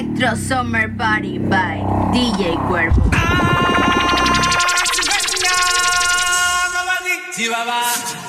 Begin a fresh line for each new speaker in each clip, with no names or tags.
Electro Summer Party by DJ Cuervo.
Ah,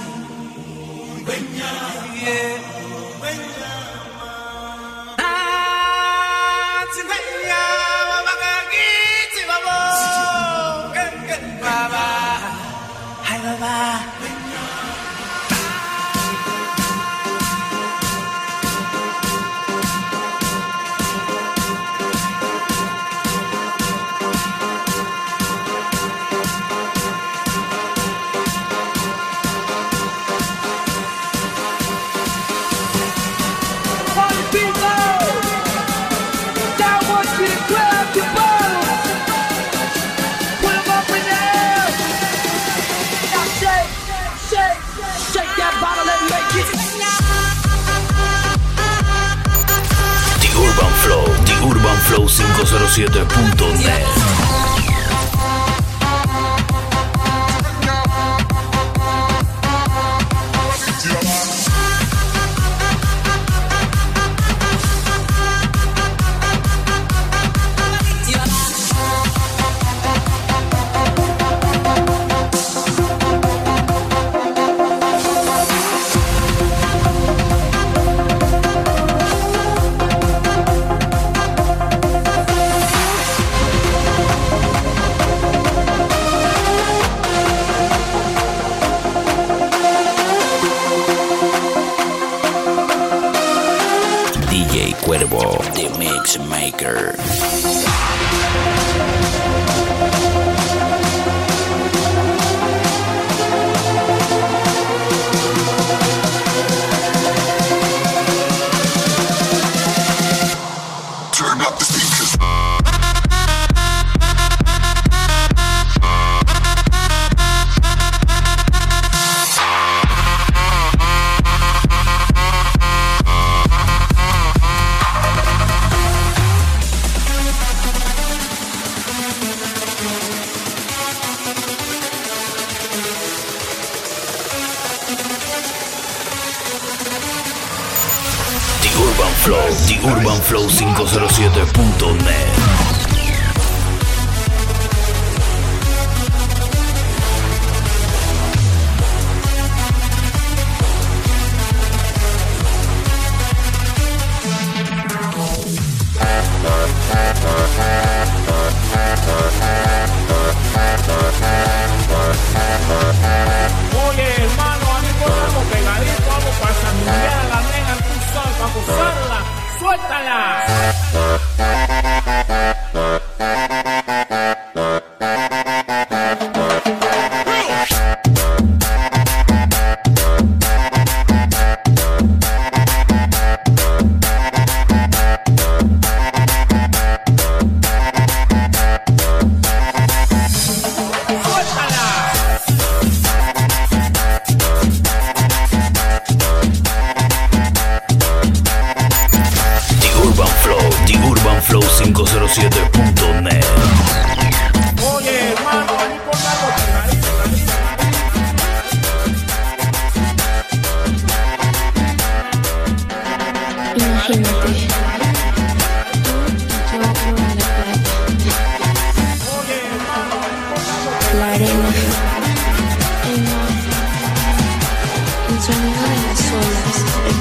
oneflow 507net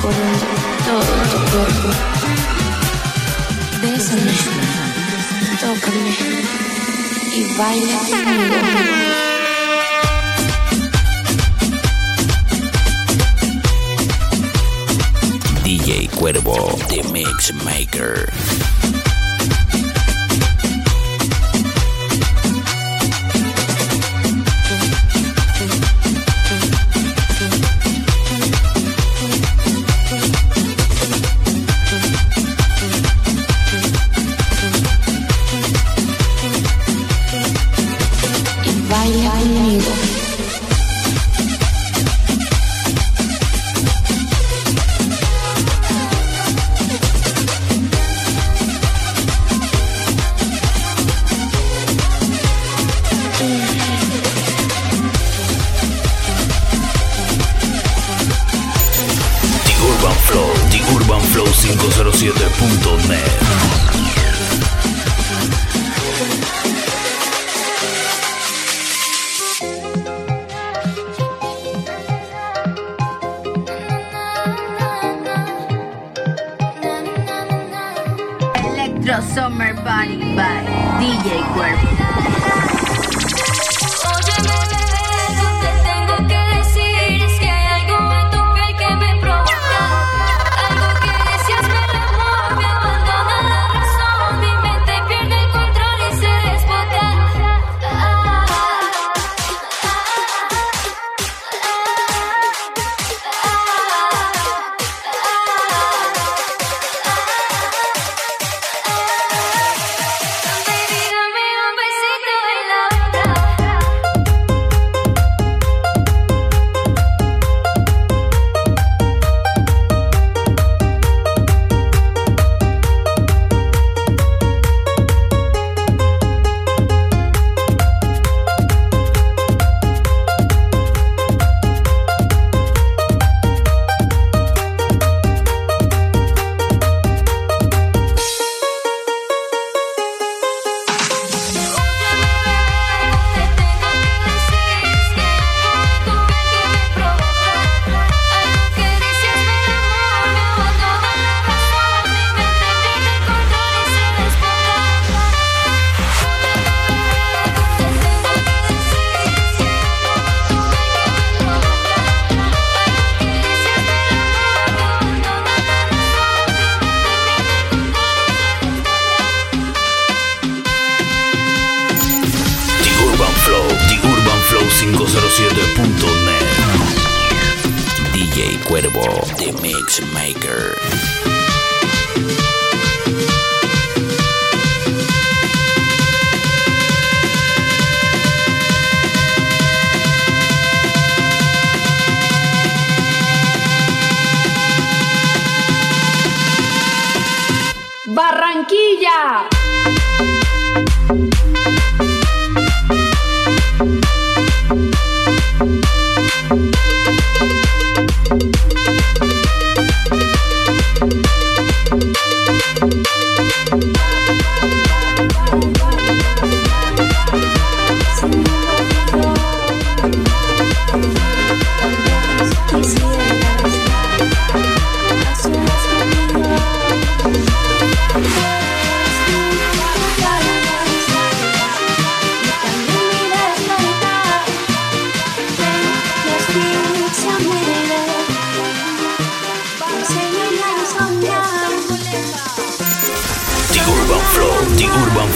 recorriendo todo tu cuerpo.
Bésame, tócame y baila DJ Cuervo,
The Mix Maker. The Summer Body by DJ Cuerpo. Mix Maker.
Barranquilla.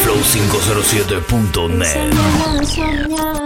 flow507.net.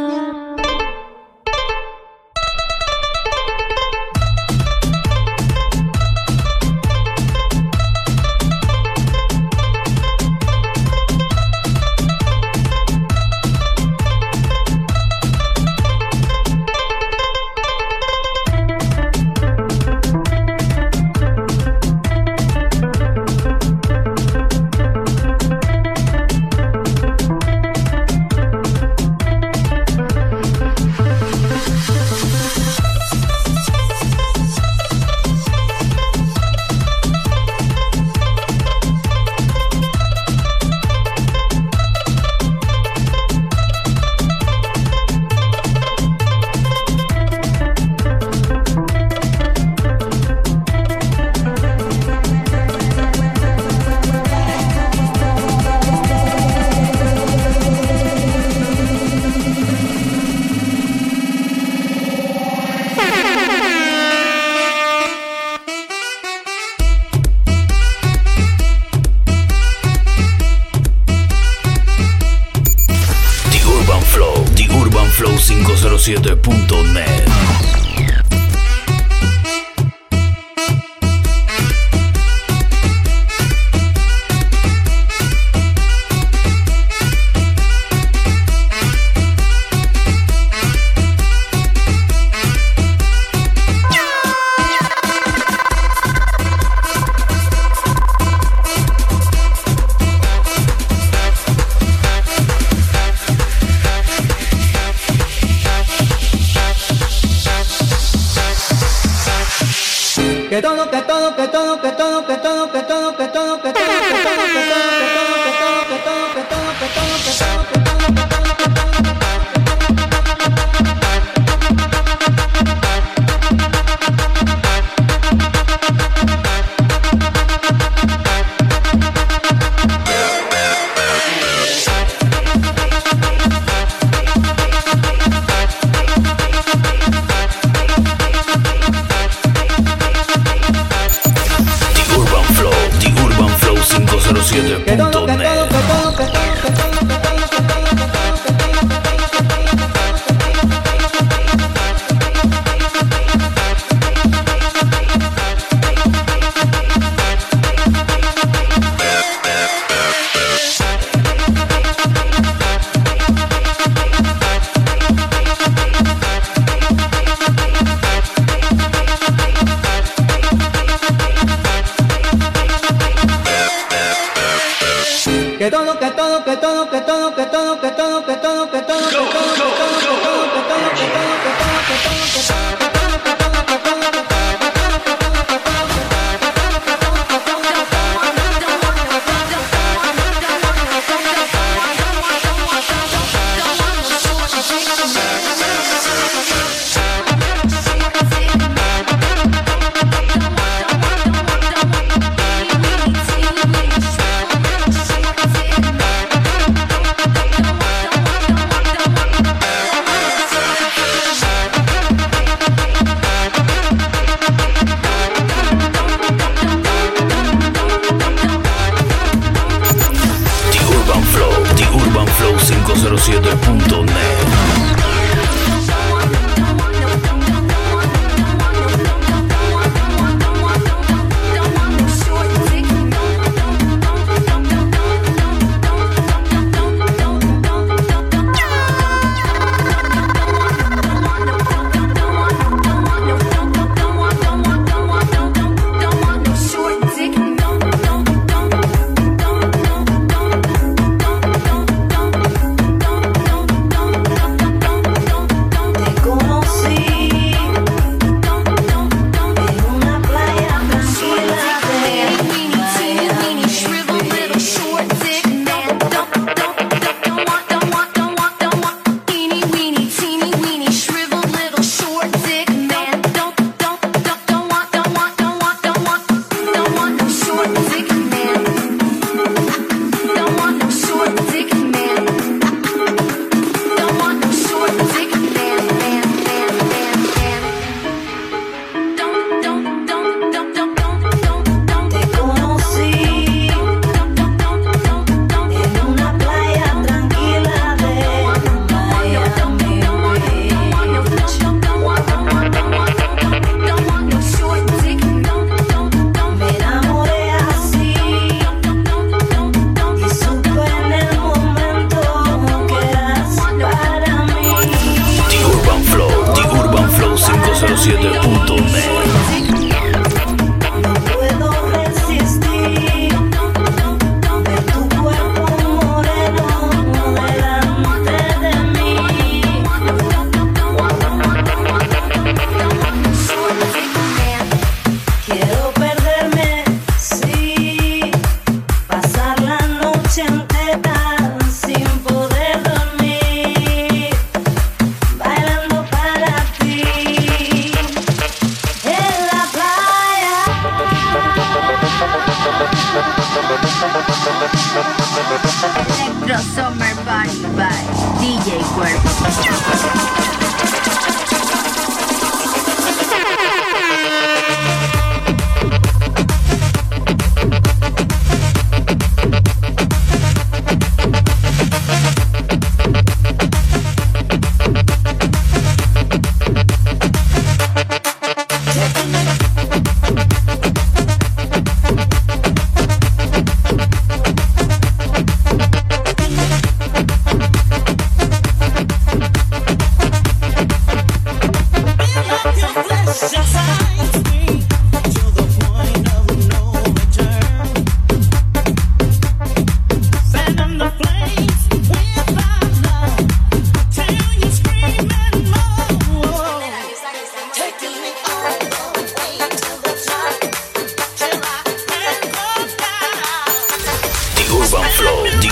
de todo not que todo, que todo, que todo, que todo, que todo, que todo, que todo, que todo, que todo, que todo, que todo.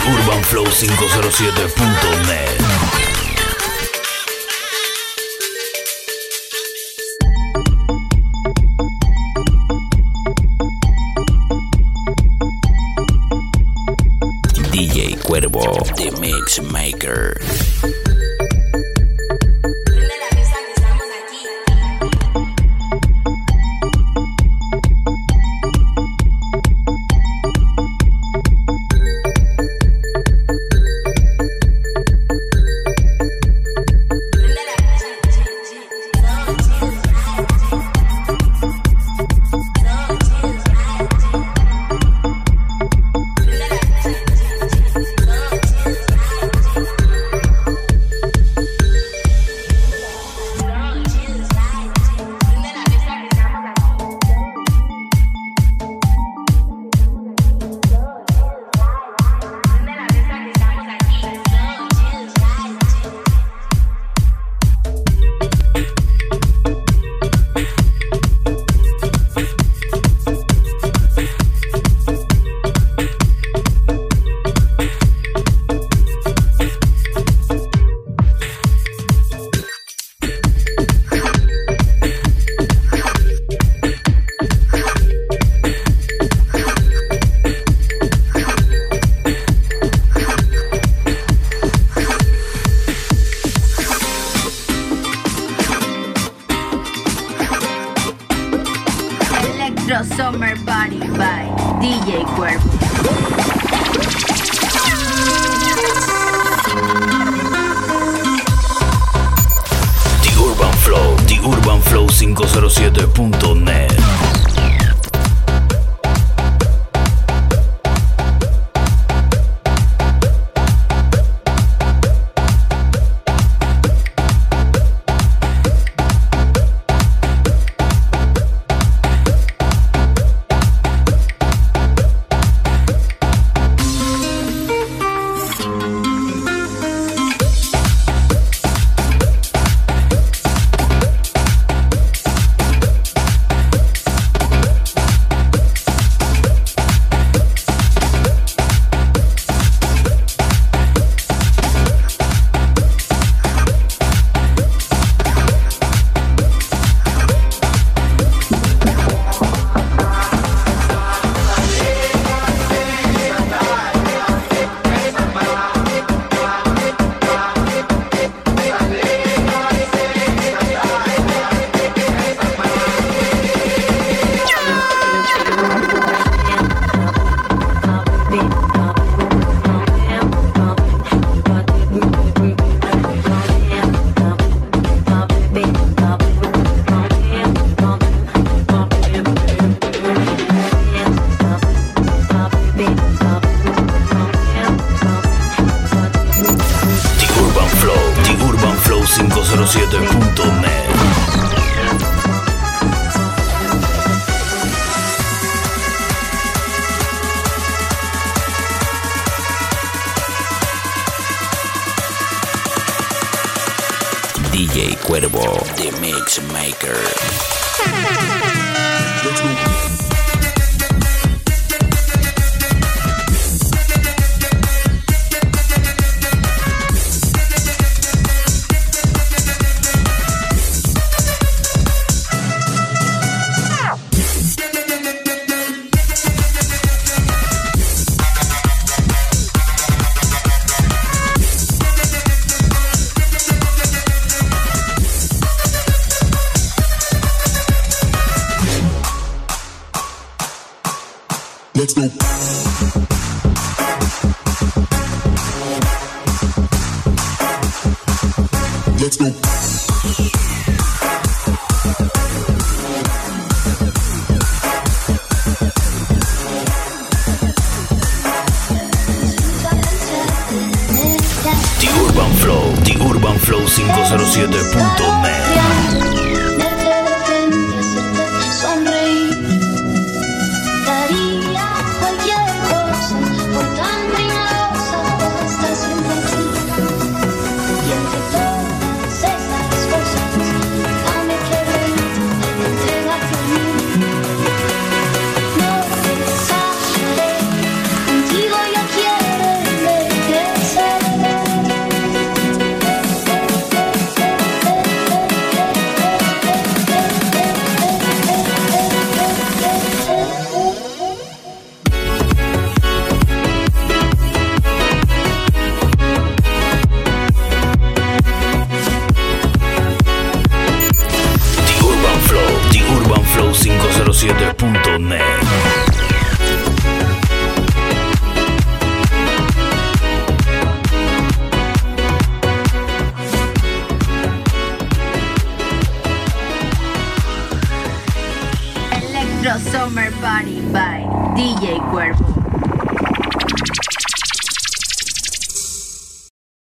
UrbanFlow507.net
her. oneflow Flow 507.net